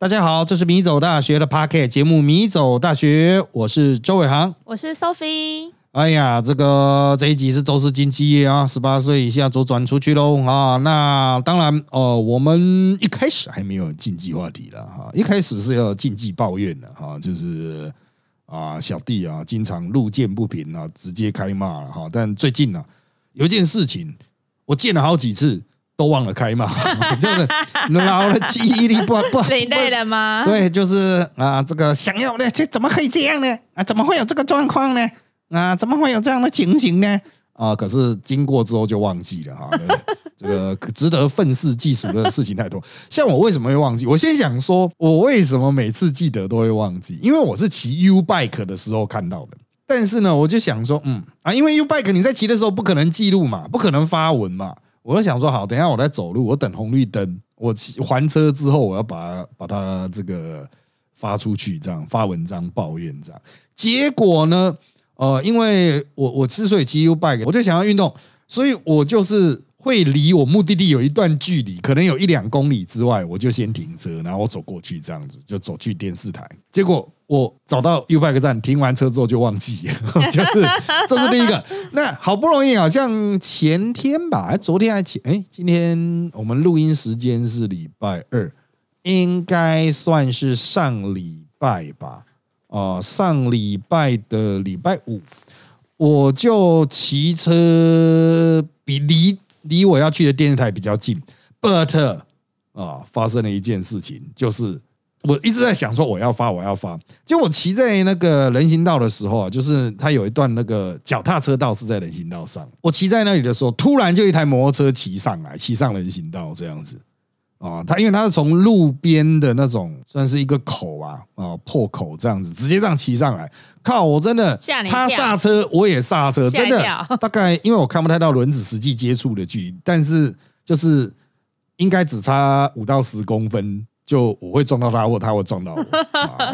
大家好，这是米走大学的 p a r k e t 节目《米走大学》，我是周伟航，我是 Sophie。哎呀，这个这一集是周氏经济啊，十八岁以下左转出去喽啊！那当然，呃，我们一开始还没有禁忌话题了哈，一开始是要禁忌抱怨的哈，就是啊，小弟啊，经常路见不平啊，直接开骂了哈。但最近呢，有一件事情，我见了好几次。都忘了开嘛，就是老了记忆力不不累了吗？对，就是啊，这个想要的，这怎么可以这样呢？啊，怎么会有这个状况呢？啊，怎么会有这样的情形呢？啊，可是经过之后就忘记了哈。这个值得愤世嫉俗的事情太多。像我为什么会忘记？我先想说，我为什么每次记得都会忘记？因为我是骑 U bike 的时候看到的。但是呢，我就想说，嗯啊，因为 U bike 你在骑的时候不可能记录嘛，不可能发文嘛。我就想说，好，等下我在走路，我等红绿灯，我还车之后，我要把把它这个发出去，这样发文章抱怨这样。结果呢，呃，因为我我之所以骑 U bike，我就想要运动，所以我就是。会离我目的地有一段距离，可能有一两公里之外，我就先停车，然后我走过去，这样子就走去电视台。结果我找到 U Bike 站，停完车之后就忘记，就是这是第一个。那好不容易好像前天吧，昨天还前哎，今天我们录音时间是礼拜二，应该算是上礼拜吧？啊，上礼拜的礼拜五，我就骑车比离。离我要去的电视台比较近，but 啊，发生了一件事情，就是我一直在想说我要发，我要发。就我骑在那个人行道的时候啊，就是它有一段那个脚踏车道是在人行道上，我骑在那里的时候，突然就一台摩托车骑上来，骑上人行道这样子啊。他因为他是从路边的那种算是一个口啊啊破口这样子，直接这样骑上来。靠！我真的，他刹车我也刹车，真的大概因为我看不太到轮子实际接触的距离，但是就是应该只差五到十公分，就我会撞到他，或他会撞到我，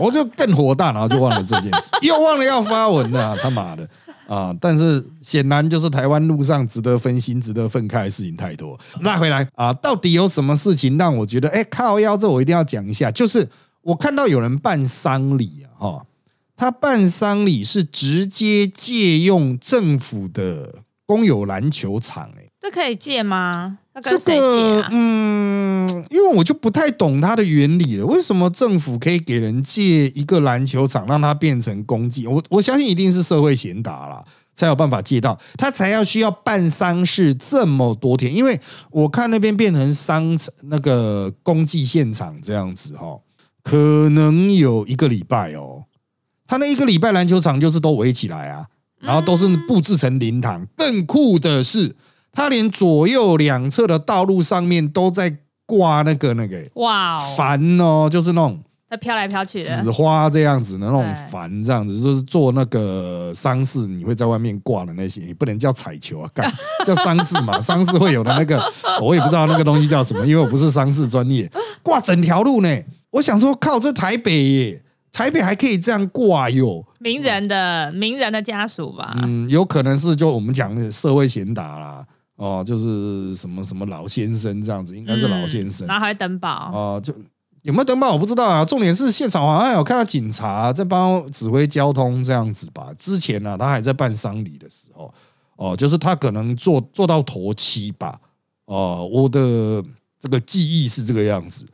我就更火大，然后就忘了这件事，又忘了要发文了，他妈的啊！但是显然就是台湾路上值得分心、值得愤慨的事情太多。拉回来啊，到底有什么事情让我觉得哎靠腰？这我一定要讲一下，就是我看到有人办丧礼啊，哈。他办丧礼是直接借用政府的公有篮球场，哎，这可以借吗？这个，嗯，因为我就不太懂它的原理了。为什么政府可以给人借一个篮球场，让它变成公祭？我我相信一定是社会贤达啦，才有办法借到，他才要需要办丧事这么多天。因为我看那边变成丧那个公祭现场这样子哈，可能有一个礼拜哦。他那一个礼拜篮球场就是都围起来啊，然后都是布置成灵堂。更酷的是，他连左右两侧的道路上面都在挂那个那个哇帆哦，就是那种它飘来飘去的纸花这样子的那种帆，这样子就是做那个丧事你会在外面挂的那些，你不能叫彩球啊，干 叫丧事嘛，丧事会有的那个，我也不知道那个东西叫什么，因为我不是丧事专业，挂整条路呢。我想说，靠，这台北耶。台北还可以这样挂哟，名人的名人的家属吧？嗯，有可能是就我们讲的社会贤达啦，哦，就是什么什么老先生这样子，应该是老先生，然后还登报哦，就有没有登报我不知道啊。重点是现场好像有看到警察在帮指挥交通这样子吧？之前呢，他还在办丧礼的时候，哦，就是他可能做做到头七吧？哦，我的这个记忆是这个样子。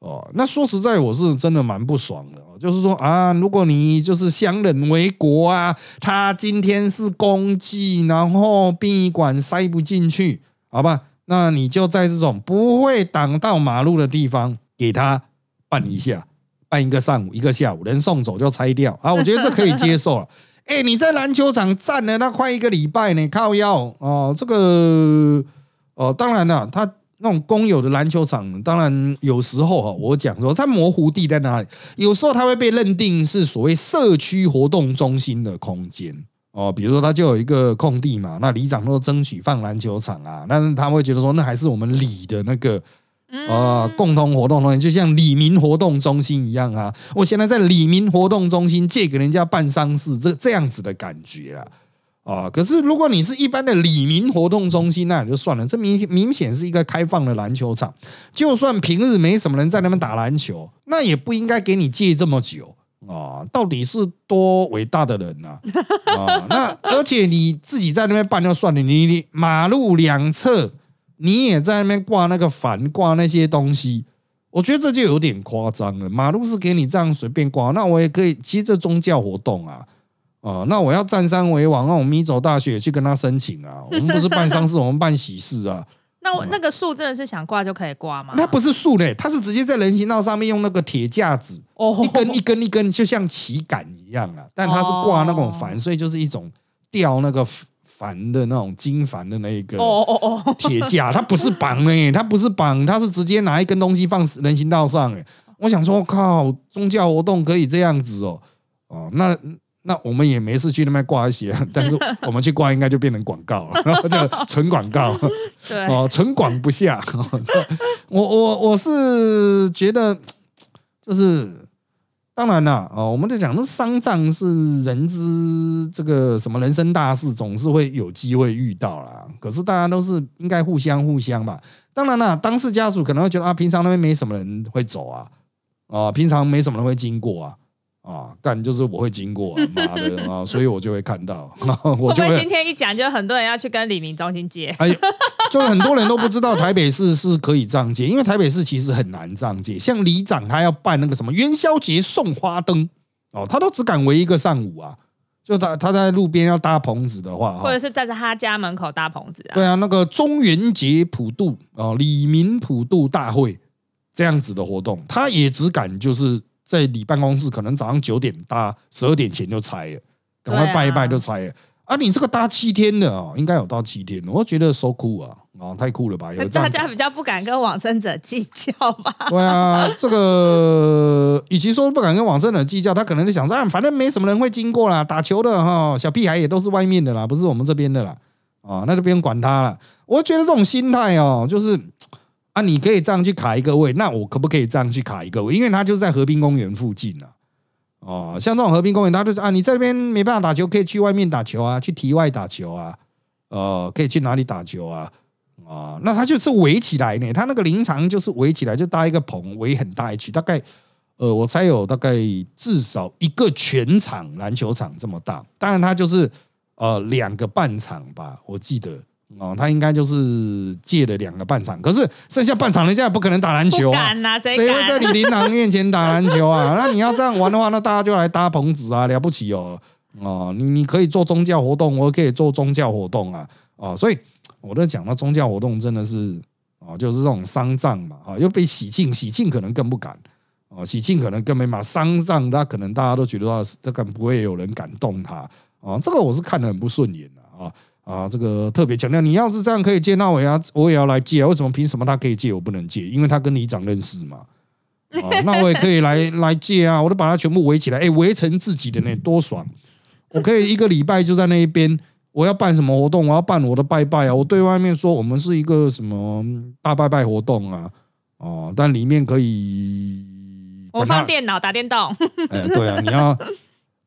哦，那说实在，我是真的蛮不爽的。就是说啊，如果你就是相忍为国啊，他今天是公祭，然后殡仪馆塞不进去，好吧？那你就在这种不会挡到马路的地方给他办一下，办一个上午，一个下午，人送走就拆掉啊。我觉得这可以接受了。哎，你在篮球场站了那快一个礼拜呢，靠腰哦，这个哦，当然了，他。那种公有的篮球场，当然有时候哈，我讲说它模糊地在哪里，有时候它会被认定是所谓社区活动中心的空间哦。比如说，它就有一个空地嘛，那里长都争取放篮球场啊，但是他会觉得说，那还是我们里的那个呃共同活动中心，就像里民活动中心一样啊。我现在在里民活动中心借给人家办丧事，这这样子的感觉啊。啊。可是如果你是一般的里民活动中心，那也就算了。这明显明显是一个开放的篮球场，就算平日没什么人在那边打篮球，那也不应该给你借这么久啊。到底是多伟大的人呐、啊？那而且你自己在那边办就算了，你你马路两侧你也在那边挂那个反，挂那些东西。我觉得这就有点夸张了。马路是给你这样随便挂，那我也可以。其实这宗教活动啊，啊、那我要占山为王，那我们米走大学去跟他申请啊。我们不是办丧事，我们办喜事啊。那我那个树真的是想挂就可以挂吗？那不是树嘞，它是直接在人行道上面用那个铁架子，哦一根一根一根，就像旗杆一样啊。但它是挂那种帆，所以就是一种吊那个帆的那种金帆的那一个。哦哦哦，铁架，它不是绑诶、它不是绑，它是直接拿一根东西放人行道上诶、我想说，靠，宗教活动可以这样子哦，哦，那那我们也没事去那边挂一些，但是 我们去挂应该就变成广告了，然 后就纯广告对，哦，纯广不下。我我我是觉得，就是当然了，哦，我们在讲说丧葬是人之这个什么人生大事，总是会有机会遇到啦。可是大家都是应该互相互相吧。当然了，当事家属可能会觉得啊，平常那边没什么人会走啊，啊，平常没什么人会经过啊。啊，干就是我会经过、啊，妈的啊，所以我就会看到，我就会今天一讲就很多人要去跟李明中心借？哎，就是很多人都不知道台北市是可以这样借，因为台北市其实很难这样借。像里长他要办那个什么元宵节送花灯哦，他都只敢围一个上午啊。就他他在路边要搭棚子的话，或者是站在他家门口搭棚子啊？对啊，那个中元节普渡哦，李明普渡大会这样子的活动，他也只敢就是在你办公室，可能早上九点搭，十二点前就拆了，赶快拜一拜就拆了。啊，你这个搭七天的哦，应该有到七天，我觉得 so cool 啊，啊，太酷了吧？有大家比较不敢跟往生者计较吧？对啊，这个与其说不敢跟往生者计较，他可能就想说，啊，反正没什么人会经过啦，打球的哈，小屁孩也都是外面的啦，不是我们这边的啦，啊，那就不用管他了。我觉得这种心态哦，就是啊，你可以这样去卡一个位，那我可不可以这样去卡一个位？因为他就是在河滨公园附近啊。哦，像这种河滨公园，他就是啊，你这边没办法打球，可以去外面打球啊，去体外打球啊，呃，可以去哪里打球啊？啊，那他就是围起来呢，他那个林场就是围起来，就搭一个棚，围很大一区，大概呃，我猜有大概至少一个全场篮球场这么大。当然，他就是呃两个半场吧，我记得哦，他应该就是借了两个半场，可是剩下半场人家也不可能打篮球啊。谁谁会在？你琳琅面前打篮球啊？那你要这样玩的话，那大家就来搭棚子啊，了不起哦！哦，你你可以做宗教活动，我可以做宗教活动啊！哦，所以我都讲到宗教活动真的是哦，就是这种丧葬嘛，啊，又被喜庆，喜庆可能更不敢哦，喜庆可能更没嘛，丧葬他可能大家都觉得啊，这个不会有人敢动他啊，这个我是看得很不顺眼的啊。啊，这个特别强调，你要是这样可以借，那我也要我也要来借啊。为什么？凭什么他可以借，我不能借？因为他跟里长认识嘛。啊，那我也可以来来借啊！我都把它全部围起来，哎，围成自己的呢，多爽！我可以一个礼拜就在那一边，我要办什么活动，我要办我的拜拜啊！我对外面说我们是一个什么大拜拜活动啊，哦，但里面可以我放电脑打电动，哎，对啊，你要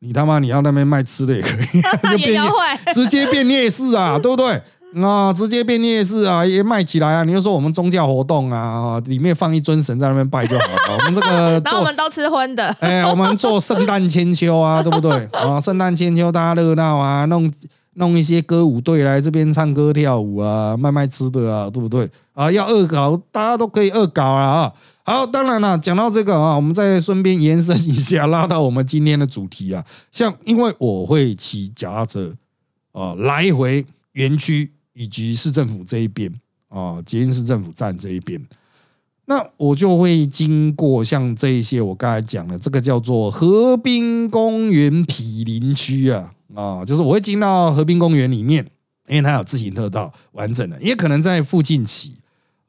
你他妈你要那边卖吃的也可以，就也变。直接变夜市啊，对不对？啊，直接变夜市啊，也卖起来啊！你就说我们宗教活动啊，啊里面放一尊神在那边拜就好了。我们这个然后我做，们都吃荤的，哎，我们做圣诞千秋啊，对不对？啊，圣诞千秋大家热闹啊，弄弄一些歌舞队来这边唱歌跳舞啊，卖卖吃的啊，对不对？啊，要恶搞，大家都可以恶搞啊啊！好，当然了，讲到这个啊，我们再顺便延伸一下，拉到我们今天的主题啊。像因为我会骑脚踏车啊，来回园区以及市政府这一边啊，捷运市政府站这一边，那我就会经过像这一些我刚才讲的，这个叫做河滨公园毗邻区啊啊，就是我会进到河滨公园里面，因为它有自行车道完整的，也可能在附近骑。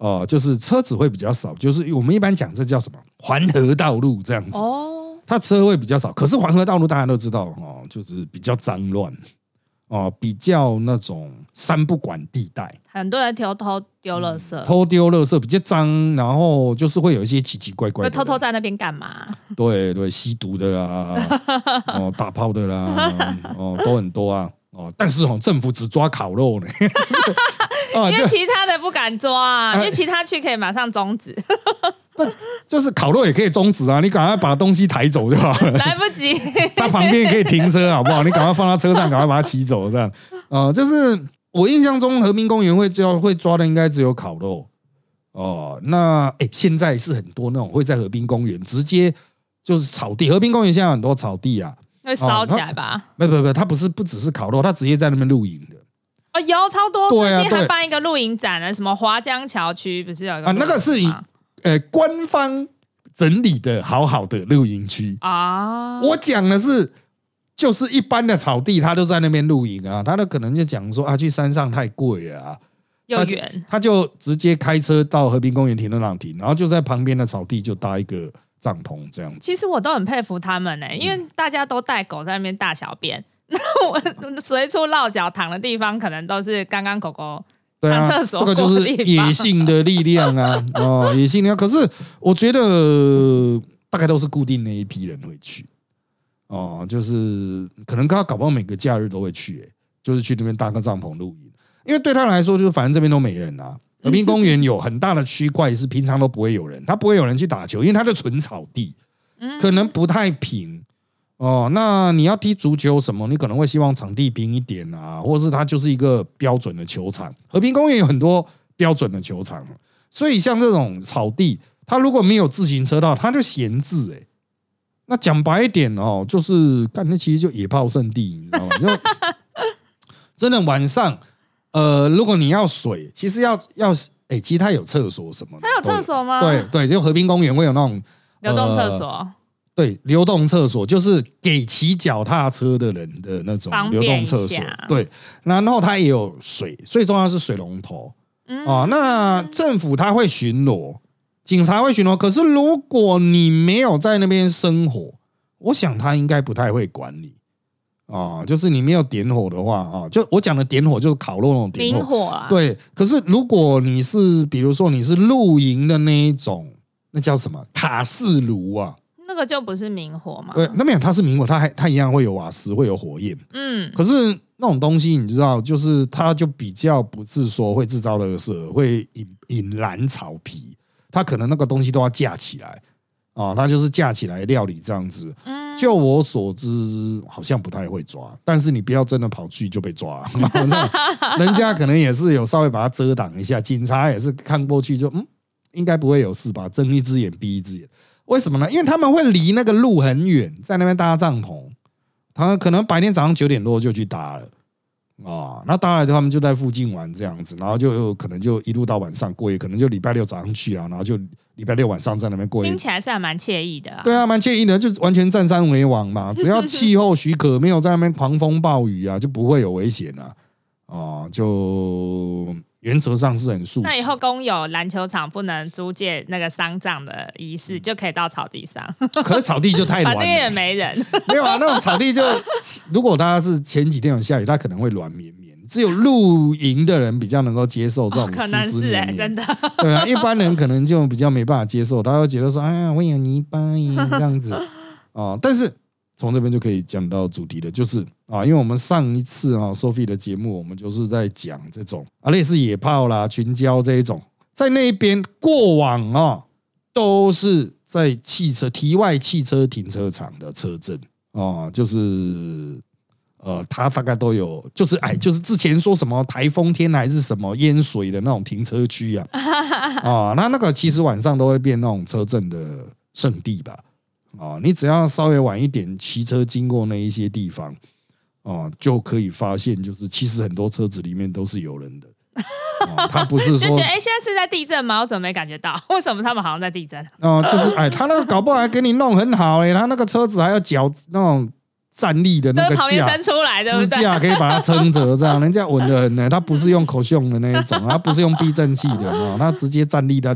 哦，就是车子会比较少，就是我们一般讲这叫什么环河道路这样子，哦，它车会比较少。可是环河道路大家都知道哦，就是比较脏乱哦，比较那种三不管地带，很多人偷偷丢垃圾，偷丢垃圾比较脏，然后就是会有一些奇奇怪怪的，偷偷在那边干嘛？对对吸毒的啦，哦打炮的啦，哦都很多啊哦，但是哦，政府只抓烤肉呢，因为其他的不敢抓啊，哎因为其他区可以马上终止，不就是烤肉也可以终止啊，你赶快把东西抬走就好了。来不及。他旁边也可以停车，好不好？你赶快放到车上，赶快把它骑走，这样。呃，就是我印象中和平公园会抓会抓的应该只有烤肉哦。那哎、现在是很多那种会在和平公园直接就是草地，和平公园现在很多草地啊，会烧起来吧？不不不，它不是不只是烤肉，它直接在那边露营的哦，有超多，对啊最近还对办一个露营展呢，什么华江桥区不是有一个啊，那个是以露营吗？呃官方整理的好好的露营区。啊，我讲的是，就是一般的草地，他都在那边露营啊，他都可能就讲说啊，去山上太贵了啊，他就又远，他就直接开车到和平公园停车场停，然后就在旁边的草地就搭一个帐篷这样子。其实我都很佩服他们呢、因为大家都带狗在那边大小便，那我随处落脚躺的地方，可能都是刚刚狗狗对啊，上厕所这个就是野性的力量啊，哦，野性力量。可是我觉得大概都是固定那一批人会去，哦，就是可能他搞不好每个假日都会去、欸，就是去那边搭个帐篷露营，因为对他来说，就是反正这边都没人啊。和平公园有很大的区块是平常都不会有人，他不会有人去打球，因为它就纯草地，可能不太平。哦，那你要踢足球什么？你可能会希望场地平一点啊，或者是它就是一个标准的球场。和平公园有很多标准的球场，所以像这种草地，它如果没有自行车道，它就闲置、欸。那讲白一点哦，就是干那其实就野炮圣地，你知道吗？就真的晚上，呃，如果你要水，其实要要，哎、其实它有厕所什么的，它有厕所吗？对对，就和平公园会有那种流动厕呃所，对，流动厕所就是给骑脚踏车的人的那种流动厕所。对，然后它也有水，最重要是水龙头。嗯哦，那政府它会巡逻，警察会巡逻。可是如果你没有在那边生活，我想他应该不太会管你。啊，就是你没有点火的话啊，就我讲的点火就是烤肉那种点明火。火啊，对，可是如果你是比如说你是露营的那一种，那叫什么卡式炉啊？那个就不是明火嘛。对，那没有，它是明火，它还它一样会有瓦斯，会有火焰。嗯，可是那种东西，你知道，就是它就比较不是说会制造热色，会引引燃草皮，它可能那个东西都要架起来啊，它就是架起来料理这样子。嗯就我所知，好像不太会抓，但是你不要真的跑去就被抓，人家可能也是有稍微把它遮挡一下，警察也是看过去就嗯，应该不会有事吧，睁一只眼闭一只眼。为什么呢？因为他们会离那个路很远，在那边搭帐篷，他可能白天早上九点多就去搭了。啊，那搭来他们就在附近玩这样子，然后就可能就一路到晚上过夜，可能就礼拜六早上去啊，然后就礼拜六晚上在那边过夜听，起来是还蛮惬意的啊。对啊，蛮惬意的，就完全占山为王嘛。只要气候许可，没有在那边狂风暴雨啊，就不会有危险啊。哦，就原则上是很舒适。那以后公有篮球场不能租借那个丧葬的仪式，就可以到草地上，可是草地就太软反正也了，没人。没有啊，那种草地就，如果它是前几天有下雨，它可能会软绵绵。只有露营的人比较能够接受这种可湿能是哎、湿绵绵。真的。对啊，一般人可能就比较没办法接受，他会觉得说，哎呀，我有泥巴耶这样子哦。但是从这边就可以讲到主题了，就是啊，因为我们上一次啊 Sophie 的节目，我们就是在讲这种啊类似野炮啦、群交这一种，在那边过往啊都是在汽车题外汽车停车场的车阵啊，就是。呃，它大概都有，就是哎，就是之前说什么台风天还是什么淹水的那种停车区啊，啊，那那个其实晚上都会变那种车阵的圣地吧，啊，你只要稍微晚一点骑车经过那一些地方，哦、就可以发现，就是其实很多车子里面都是有人的，哦，他不是说 就觉得哎、诶现在是在地震吗？我怎么没感觉到？为什么他们好像在地震？哦、就是哎，他那个搞不好还给你弄很好嘞，他那个车子还要脚那种站立的那个架是旁边伸，出来，的支？架可以把它撑着，这样人家稳的很呢。他不是用口胸的那一种，他不是用避震器的哦，他直接站立在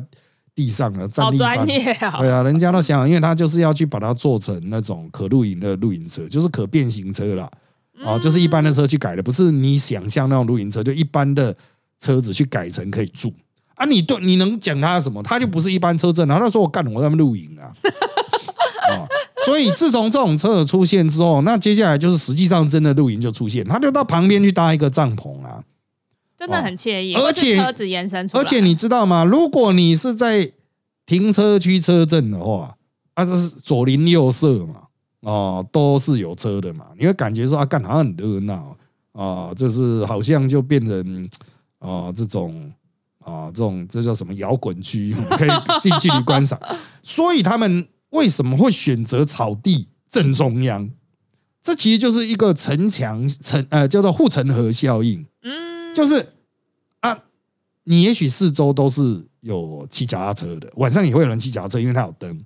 地上了，站好专业啊、对啊，人家都想，因为他就是要去把它做成那种可露营的露营车，就是可变形车啦。哦，就是一般的车去改的，不是你想象那种露营车，就一般的车子去改成可以住啊。你对你能讲他什么？他就不是一般车证，然后。他说我干，我在那露营啊。啊，所以自从这种车的出现之后，那接下来就是实际上真的露营就出现，他就到旁边去搭一个帐篷啊。真的很惬意，而且车子延伸出来，而且你知道吗？如果你是在停车区车阵的话，啊，这是左邻右舍嘛，哦，都是有车的嘛，你会感觉说啊，干好像很热闹啊，就是好像就变成啊这种啊这种这叫什么摇滚区，可以近距离观赏。所以他们为什么会选择草地正中央？这其实就是一个城墙城呃叫做护城河效应。嗯，就是啊，你也许四周都是有骑脚踏车的，晚上也会有人骑脚踏车，因为它有灯，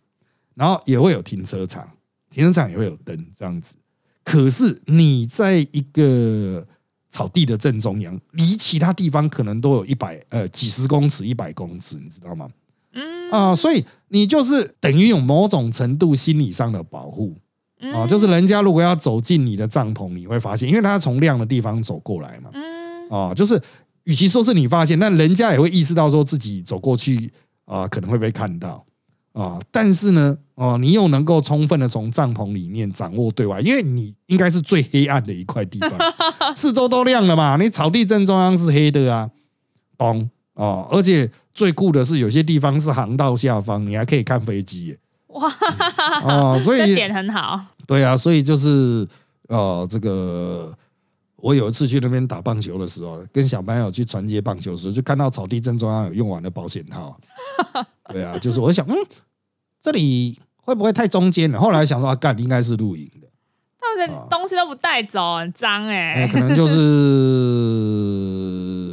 然后也会有停车场，停车场也会有灯这样子。可是你在一个草地的正中央，离其他地方可能都有一百呃几十公尺、一百公尺，你知道吗？嗯啊，所以你就是等于有某种程度心理上的保护嗯啊，就是人家如果要走进你的帐篷，你会发现，因为他从亮的地方走过来嘛，嗯啊，就是与其说是你发现，那人家也会意识到说自己走过去啊，可能会被看到啊。但是呢，哦、你又能够充分的从帐篷里面掌握对外，因为你应该是最黑暗的一块地方，四周都亮了嘛，你草地正中央是黑的啊，嘣哦，而且最酷的是有些地方是航道下方，你还可以看飞机耶哇，哦，所以这点很好，对啊，所以就是呃，这个我有一次去那边打棒球的时候，跟小朋友去传接棒球的时候，就看到草地正中央有用完的保险套。对啊，就是我想，嗯，这里会不会太中间了？后来想说，啊，干应该是露营的，他们的东西都不带走，很脏哎、哎，可能就是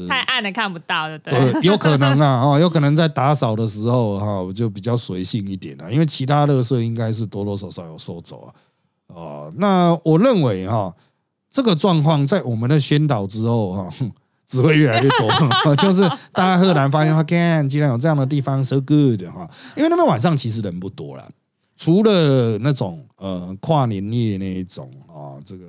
太暗了看不到，的对？呃，有可能啊，哦，有可能在打扫的时候哈、我就比较随性一点啊，因为其他垃圾应该是多多少少有收走啊。哦，那我认为哈、这个状况在我们的宣导之后哈、哼 只会越来越多，就是大家赫然发现，看，竟然有这样的地方，so good 哈，因为那边晚上其实人不多了，除了那种呃跨年夜那一种啊，这个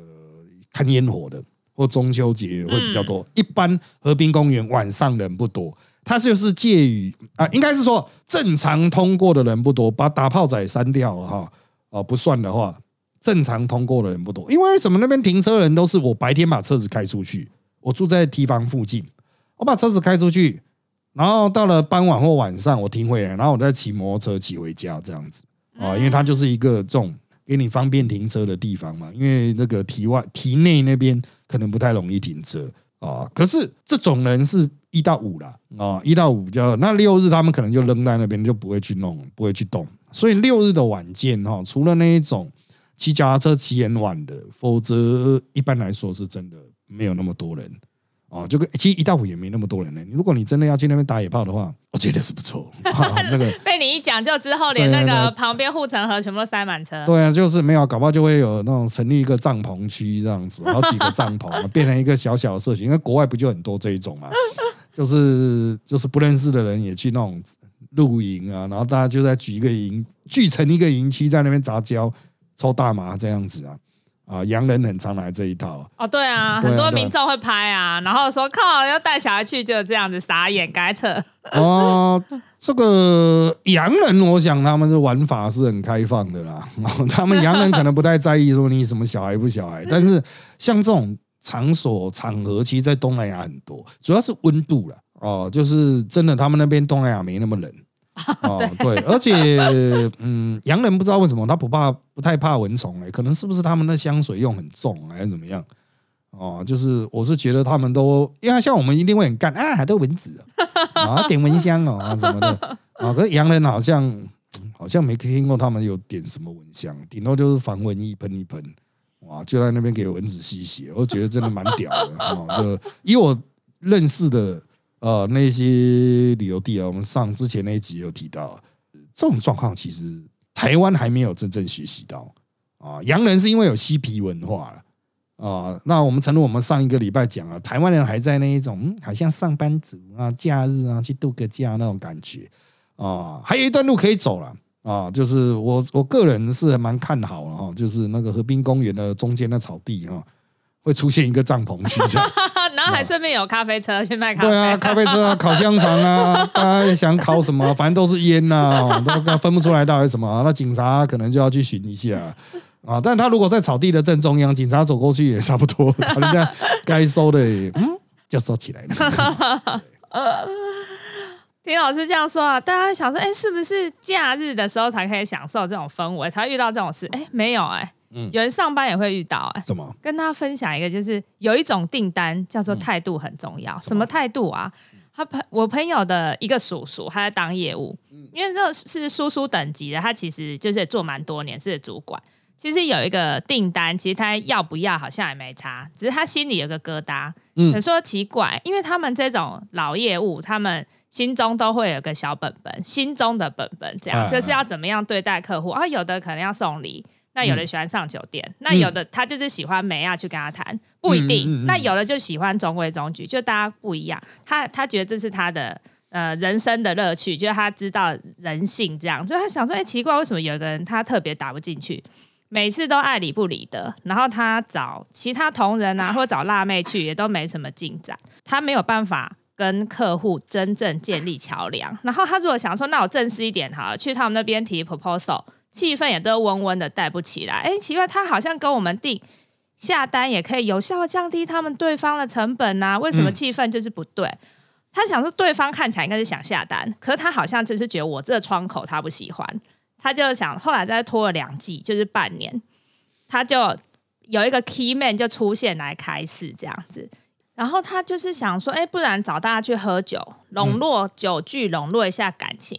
看烟火的或中秋节会比较多。一般河滨公园晚上人不多，它就是介于啊，应该是说正常通过的人不多，把打炮仔删掉了哈，哦不算的话，正常通过的人不多。因为什么？那边停车人都是我白天把车子开出去，我住在提防附近，我把车子开出去，然后到了傍晚或晚上我停回来，然后我再骑摩托车骑回家这样子啊，因为它就是一个这种给你方便停车的地方嘛，因为那个堤外堤内那边可能不太容易停车啊。可是这种人是一到五啦啊，一到五比较，那六日他们可能就扔在那边，就不会去弄，不会去动。所以六日的晚间哈，除了那一种骑脚踏车骑很晚的，否则一般来说是真的没有那么多人。哦，就跟其实一到五也没那么多人呢。如果你真的要去那边打野炮的话，我觉得是不错。啊、这个被你一讲，就之后连那对个旁边护城河全部都塞满车。对啊，就是没有，搞不好就会有那种成立一个帐篷区这样子，好几个帐篷啊变成一个小小的社群。因为国外不就很多这一种嘛，就是就是不认识的人也去那种露营啊，然后大家就在举一个营，聚成一个营区，在那边杂交、抽大麻这样子啊。啊，洋人很常来这一套，哦，对啊，很多民众会拍啊，然后说靠，要带小孩去就这样子傻眼，赶快撤。哦，这个洋人，我想他们的玩法是很开放的啦。他们洋人可能不太在意说你什么小孩不小孩，但是像这种场所场合，其实，在东南亚很多，主要是温度啦。哦，就是真的，他们那边东南亚没那么冷。哦，对，而且，嗯，洋人不知道为什么他不怕，不太怕蚊虫哎、可能是不是他们的香水用很重还是怎么样？哦，就是我是觉得他们都，因为像我们一定会很干啊，还都蚊子啊，啊点蚊香哦啊什么的啊，可是洋人好像好像没听过他们有点什么蚊香，顶多就是防蚊液喷一喷，哇，就在那边给蚊子吸血，我觉得真的蛮屌的哦。就以我认识的呃那些旅游地啊，我们上之前那一集有提到，这种状况其实台湾还没有真正学习到啊，洋人是因为有嬉皮文化了。啊、那我们诚如我们上一个礼拜讲啊，台湾人还在那一种、好像上班族啊、假日啊去度个假那种感觉啊，还有一段路可以走了啊，就是我我个人是蛮看好了哈，就是那个河滨公园的中间的草地哈，会出现一个帐篷区。还顺便有咖啡车去卖咖啡。对啊，咖啡车啊，烤香肠啊，大家想烤什么，反正都是烟呐、哦 都分不出来到底什么。那警察可能就要去巡一下啊。但他如果在草地的正中央，警察走过去也差不多，把人家该收的 嗯就收起来了。听老师这样说啊，大家想说，哎，是不是假日的时候才可以享受这种氛围，才会遇到这种事？哎，没有哎、嗯有人上班也会遇到哎、什么？跟大家分享一个，就是有一种订单叫做态度很重要。什么态度啊？他朋我朋友的一个叔叔，他在当业务，因为这是叔叔等级的，他其实就是做蛮多年，是主管。其实有一个订单，其实他要不要好像也没差，只是他心里有个疙瘩。嗯可说奇怪，因为他们这种老业务，他们心中都会有个小本本，心中的本本，这样、啊就是要怎么样对待客户啊？有的可能要送礼，那有的喜欢上酒店，那有的他就是喜欢美亚去跟他谈，不一定。那有的就喜欢中规中矩，就大家不一样。他他觉得这是他的呃人生的乐趣，就是他知道人性这样，所以他想说，哎、奇怪，为什么有一个人他特别打不进去？每次都爱理不理的，然后他找其他同仁啊，或者找辣妹去，也都没什么进展。他没有办法跟客户真正建立桥梁。然后他如果想说，那我正式一点好了，去他们那边提 proposal，气氛也都温温的带不起来。哎，奇怪，他好像跟我们定下单也可以有效降低他们对方的成本呐、为什么嗯气氛就是不对？他想说，对方看起来应该是想下单，可是他好像就是觉得我这个窗口他不喜欢，他就想后来再拖了两季，就是半年，他就有一个 key man 就出现来开市这样子。然后他就是想说，哎，不然找大家去喝酒，笼络酒具，笼络一下感情。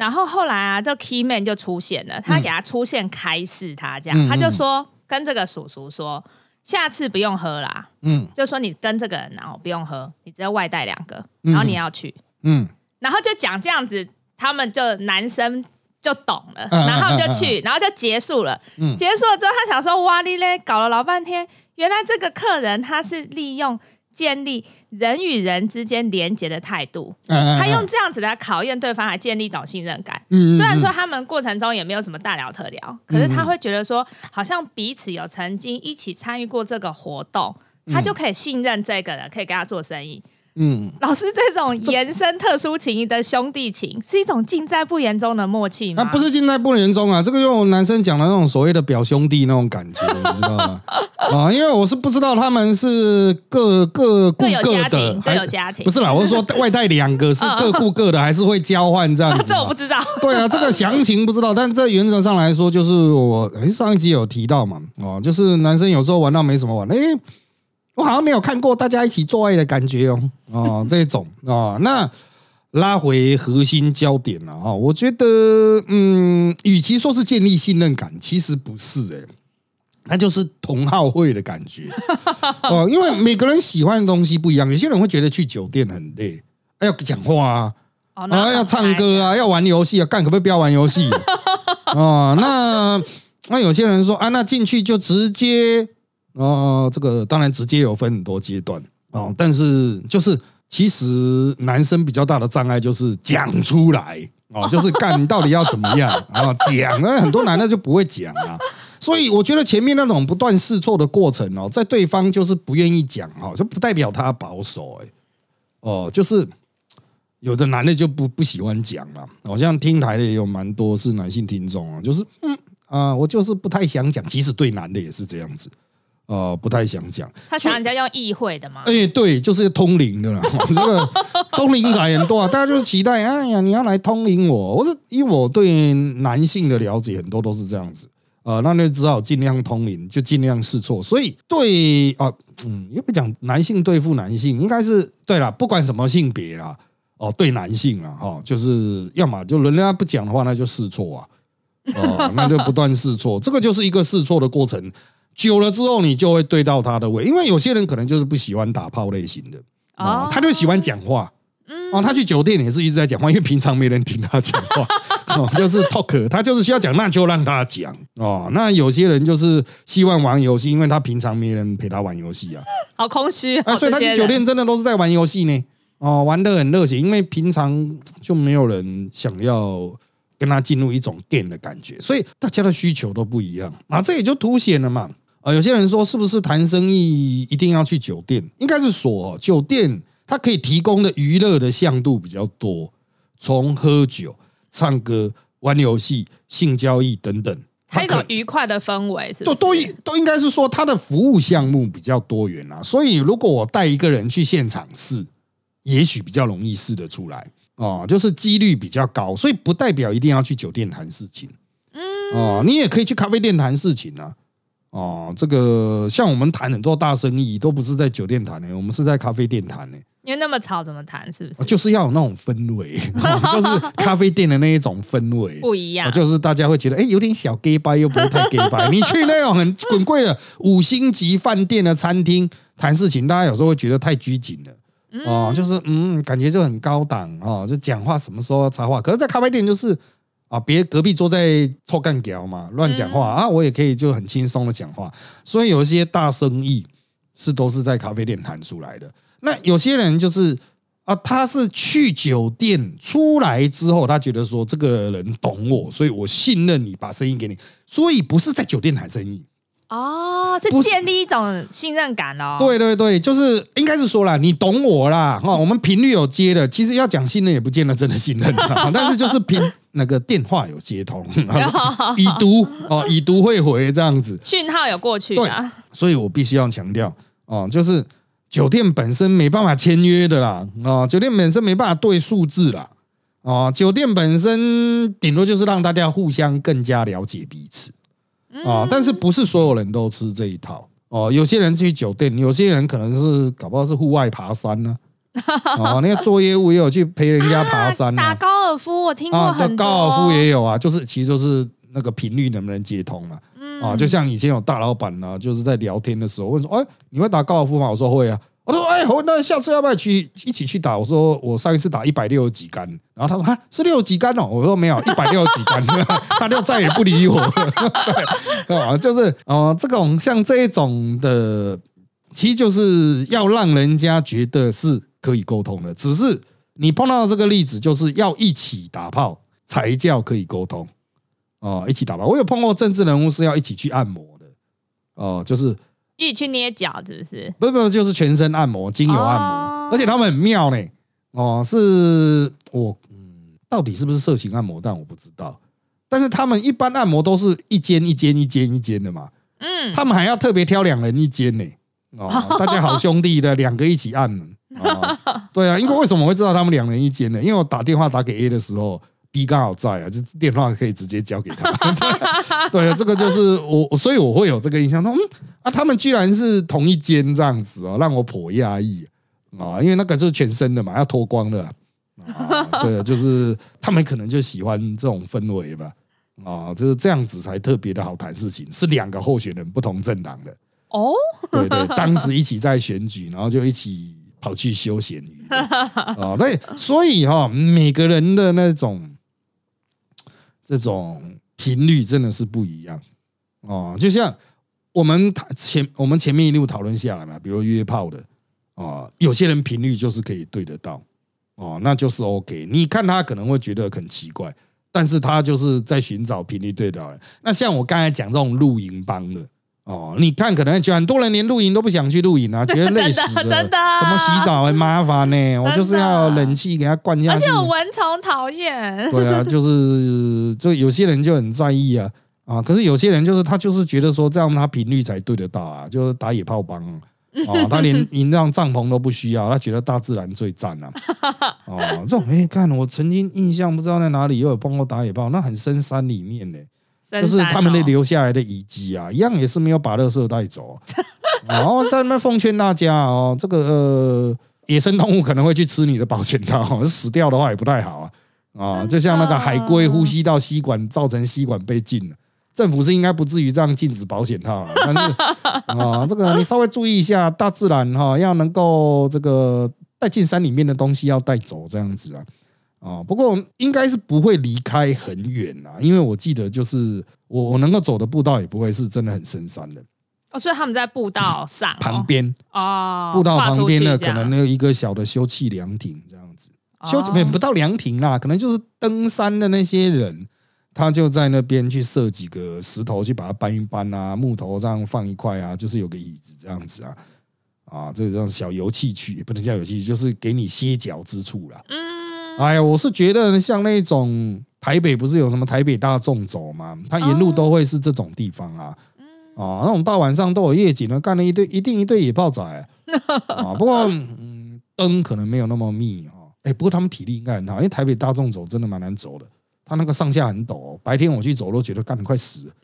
然后后来啊，这 key man 就出现了，他给他出现开示他这样，嗯他就说跟这个叔叔说，下次不用喝啦，嗯。就说你跟这个人然后不用喝，你只要外带两个，嗯。然后你要去，嗯。然后就讲这样子，他们就男生就懂了，嗯然后就去，然后就结束了。嗯。结束了之后，他想说哇哩嘞，搞了老半天，原来这个客人他是利用建立人与人之间连结的态度，嗯，他用这样子来考验对方，来建立一种信任感。嗯虽然说他们过程中也没有什么大聊特聊，可是他会觉得说，好像彼此有曾经一起参与过这个活动，他就可以信任这个人，可以跟他做生意。嗯，老师，这种延伸特殊情谊的兄弟情，是一种尽在不言中的默契吗？那不是尽在不言中啊，这个用男生讲的那种所谓的表兄弟那种感觉，你知道吗？啊，因为我是不知道他们是各各顾各的还有家庭。不是啦，我是说外带两个是 各顾各的，还是会交换这样子嘛？这我不知道。对啊，这个详情不知道，但这原则上来说，就是我诶上一集有提到嘛，哦，就是男生有时候玩到没什么玩，诶，我好像没有看过大家一起做爱的感觉哦，哦，这种。哦，那拉回核心焦点了哈，我觉得，嗯，与其说是建立信任感，其实不是诶。那就是同好会的感觉。哦，因为每个人喜欢的东西不一样，有些人会觉得去酒店很累，哎要讲话啊，哦，啊，要唱歌啊，要玩游戏啊，干可不可以不要玩游戏？哦，那那有些人说啊，那进去就直接哦，这个当然直接有分很多阶段哦，但是就是其实男生比较大的障碍就是讲出来哦，就是干你到底要怎么样啊？讲那很多男的就不会讲啊。所以我觉得前面那种不断试错的过程哦，在对方就是不愿意讲哦，就不代表他保守哎、哦，就是有的男的就不不喜欢讲嘛，好像听台的也有蛮多是男性听众啊，就是嗯啊、我就是不太想讲，即使对男的也是这样子，呃，不太想讲。他想人家要议会的嘛？哎、对，就是通灵的啦。这 个通灵仔很多啊，大家就是期待，哎呀，你要来通灵我。我是以我对男性的了解，很多都是这样子。呃，那就只好尽量通灵，就尽量试错。所以对啊，嗯，又不讲男性对付男性，应该是对啦，不管什么性别啦，哦，对男性啦，哈、就是要么就人家不讲的话，那就试错啊，哦，那就不断试错，这个就是一个试错的过程。久了之后，你就会对到他的胃，因为有些人可能就是不喜欢打炮类型的，哦哦，他就喜欢讲话。哦，他去酒店也是一直在讲话，因为平常没人听他讲话，哦，就是 talk，他就是需要讲，那就让他讲哦。那有些人就是希望玩游戏，因为他平常没人陪他玩游戏啊，好空虚哦，啊，所以他去酒店真的都是在玩游戏呢。哦，玩的很热血，因为平常就没有人想要跟他进入一种 game 的感觉，所以大家的需求都不一样啊，这也就凸显了嘛。呃，有些人说是不是谈生意一定要去酒店？应该是说，酒店它可以提供的娱乐的项度比较多，从喝酒、唱歌、玩游戏、性交易等等，它一种愉快的氛围，是都都都应该是说它的服务项目比较多元啊。所以如果我带一个人去现场试，也许比较容易试得出来哦，就是几率比较高，所以不代表一定要去酒店谈事情。嗯，哦，你也可以去咖啡店谈事情啊。哦，这个像我们谈很多大生意，都不是在酒店谈的，我们是在咖啡店谈的。因为那么吵，怎么谈？是不是？就是要有那种氛围，就是咖啡店的那一种氛围不一样。就是大家会觉得，哎，有点小 gay 拜，又不会太 gay 拜。你去那种很很贵的五星级饭店的餐厅谈事情，大家有时候会觉得太拘谨了。哦，就是嗯，感觉就很高档哦，就讲话什么时候要插话。可是，在咖啡店就是。啊，别隔壁桌在臭干屌嘛，乱讲话啊，我也可以就很轻松的讲话。所以有一些大生意是都是在咖啡店谈出来的。那有些人就是啊，他是去酒店出来之后，他觉得说这个人懂我，所以我信任你，把生意给你。所以不是在酒店谈生意。哦，是建立一种信任感哦。对对对，就是应该是说啦，你懂我啦，哈，我们频率有接的，其实要讲信任也不见得真的信任，但是就是频那个电话有接通，已读哦，已读会回这样子，讯号有过去。对，所以我必须要强调哦，就是酒店本身没办法签约的啦，哦，酒店本身没办法对数字啦，哦，酒店本身顶多就是让大家互相更加了解彼此。啊！但是不是所有人都吃这一套哦？有些人去酒店，有些人可能是搞不好是户外爬山呢。哦，那个做业务也有去陪人家爬山，打高尔夫，我听过很多。高尔夫也有啊，就是其实就是那个频率能不能接通嘛？啊，就像以前有大老板呢，就是在聊天的时候问说：“哎，你会打高尔夫吗？”我说会啊。我说：“哎，那下次要不要去一起去打？”我说：“我上一次打一百六十几杆。”然后他说：“哈，是六十几杆哦。”我说：“没有，一百六十几杆。”他就再也不理我。啊，就是哦，这种像这种的，其实就是要让人家觉得是可以沟通的。只是你碰到这个例子，就是要一起打炮才叫可以沟通哦，一起打炮。我有碰过政治人物是要一起去按摩的哦，就是。一起去捏脚是不是？不不，就是全身按摩、精油按摩，而且他们很妙呢。哦，是我嗯，到底是不是色情按摩？但我不知道。但是他们一般按摩都是一间一间、一间一间的嘛。嗯，他们还要特别挑两人一间呢。哦，大家好兄弟的两个一起按。哦，对啊，因为为什么会知道他们两人一间呢？因为我打电话打给 A 的时候。B 刚好在啊，就电话可以直接交给他。对啊，这个就是我，所以我会有这个印象。说，嗯啊，他们居然是同一间这样子哦，让我颇压抑啊，因为那个是全身的嘛，要脱光的啊。对，就是他们可能就喜欢这种氛围吧。啊，就是这样子才特别的好谈事情。是两个候选人不同政党的哦。对对，当时一起在选举，然后就一起跑去休闲娱啊。对，所以哈，每个人的那种。这种频率真的是不一样哦，就像我们前我们前面一路讨论下来嘛，比如约炮的哦，有些人频率就是可以对得到哦，那就是 OK。你看他可能会觉得很奇怪，但是他就是在寻找频率对的。那像我刚才讲这种露营帮的。哦，你看，可能就很多人连露营都不想去露营啊，觉得累死了。真的，怎么洗澡很麻烦呢？我就是要冷气给它灌下去。而且蚊虫讨厌。对啊，就是就有些人就很在意啊啊！可是有些人就是他就是觉得说这样他频率才对得到啊，就是打野炮帮啊，他连营帐帐篷都不需要，他觉得大自然最赞啊。哦，这种哎，看我曾经印象不知道在哪里又有帮我打野炮，那很深山里面呢。就是他们那留下来的遗迹啊，一样也是没有把垃圾带走。然 后在那边奉劝大家哦，这个呃野生动物可能会去吃你的保险套，死掉的话也不太好啊。啊，就像那个海龟呼吸道吸管造成吸管被禁了，政府是应该不至于这样禁止保险套，但是啊，这个你稍微注意一下，大自然哈要能够这个带进山里面的东西要带走这样子啊。啊，不过应该是不会离开很远啊，因为我记得就是我我能够走的步道也不会是真的很深山的。哦，所以他们在步道上旁边哦，步道旁边呢可能有一个小的休憩凉亭这样子，休不不到凉亭啦，可能就是登山的那些人他就在那边去设几个石头去把它搬一搬啊，木头这样放一块啊，就是有个椅子这样子啊，啊，这种小游戏区也不能叫游戏区，就是给你歇脚之处啦。嗯，哎呀，我是觉得像那种台北不是有什么台北大众走嘛，它沿路都会是这种地方啊。啊，那种大晚上都有夜景的，干了一堆，一定一堆野炮仔啊。不过，嗯，灯可能没有那么密哈。哎，不过他们体力应该很好，因为台北大众走真的蛮难走的，他那个上下很陡，白天我去走都觉得干得快死了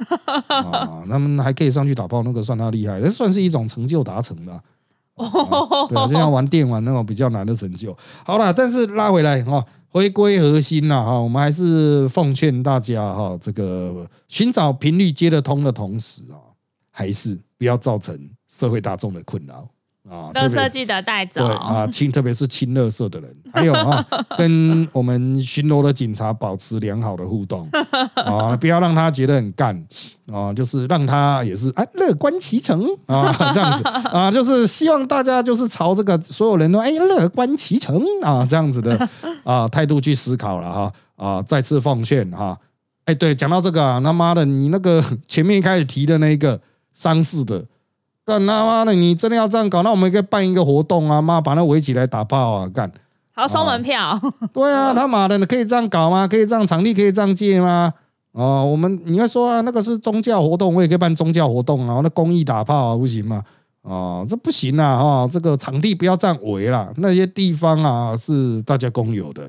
啊。他们还可以上去打炮，那个算他厉害，那算是一种成就达成的。对，就像玩电玩那种比较难的成就。好了，但是拉回来哈，回归核心了哈，我们还是奉劝大家哈，这个寻找频率接得通的同时啊。还是不要造成社会大众的困扰啊！垃圾记得带走。对啊，清特别是清垃圾的人，还有啊，跟我们巡逻的警察保持良好的互动。啊，不要让他觉得很干。啊，就是让他也是哎乐观其成。啊，这样子。啊，就是希望大家就是朝这个所有人都哎乐观其成。啊这样子的。啊态度去思考了哈。啊，再次奉劝哈，哎对，讲到这个啊，他妈的你那个前面一开始提的那个。丧事的，干他妈的！你真的要这样搞？那我们可以办一个活动啊，妈把那围起来打炮啊，干！好收门票。对啊，他妈的，你可以这样搞吗？可以这样场地可以这样借吗？哦，我们你要说啊，那个是宗教活动，我也可以办宗教活动啊。那公益打炮啊，不行吗？哦，这不行啊！哈，这个场地不要这样围了，那些地方啊是大家公有的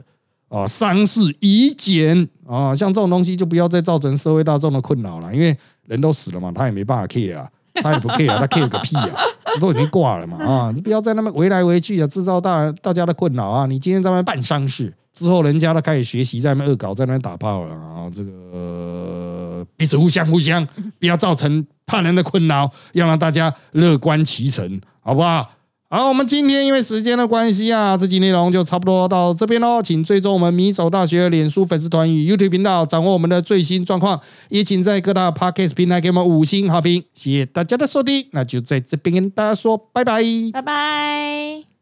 哦。丧事已减啊，像这种东西就不要再造成社会大众的困扰了，因为。人都死了嘛，他也没办法 care 啊，他也不 care，他 care 个屁啊，都已经挂了嘛啊！你不要在那边围来围去啊，制造大大家的困扰啊！你今天在那边办丧事，之后人家都开始学习在那边恶搞，在那边打炮了啊！这个彼此互相互相，不要造成他人的困扰，要让大家乐观其成，好不好？好，我们今天因为时间的关系啊，这集内容就差不多到这边喽。请追踪我们米手大学脸书粉丝团与 YouTube 频道，掌握我们的最新状况。也请在各大 Podcast 平台给我们五星好评。谢谢大家的收听，那就在这边跟大家说拜拜，拜拜。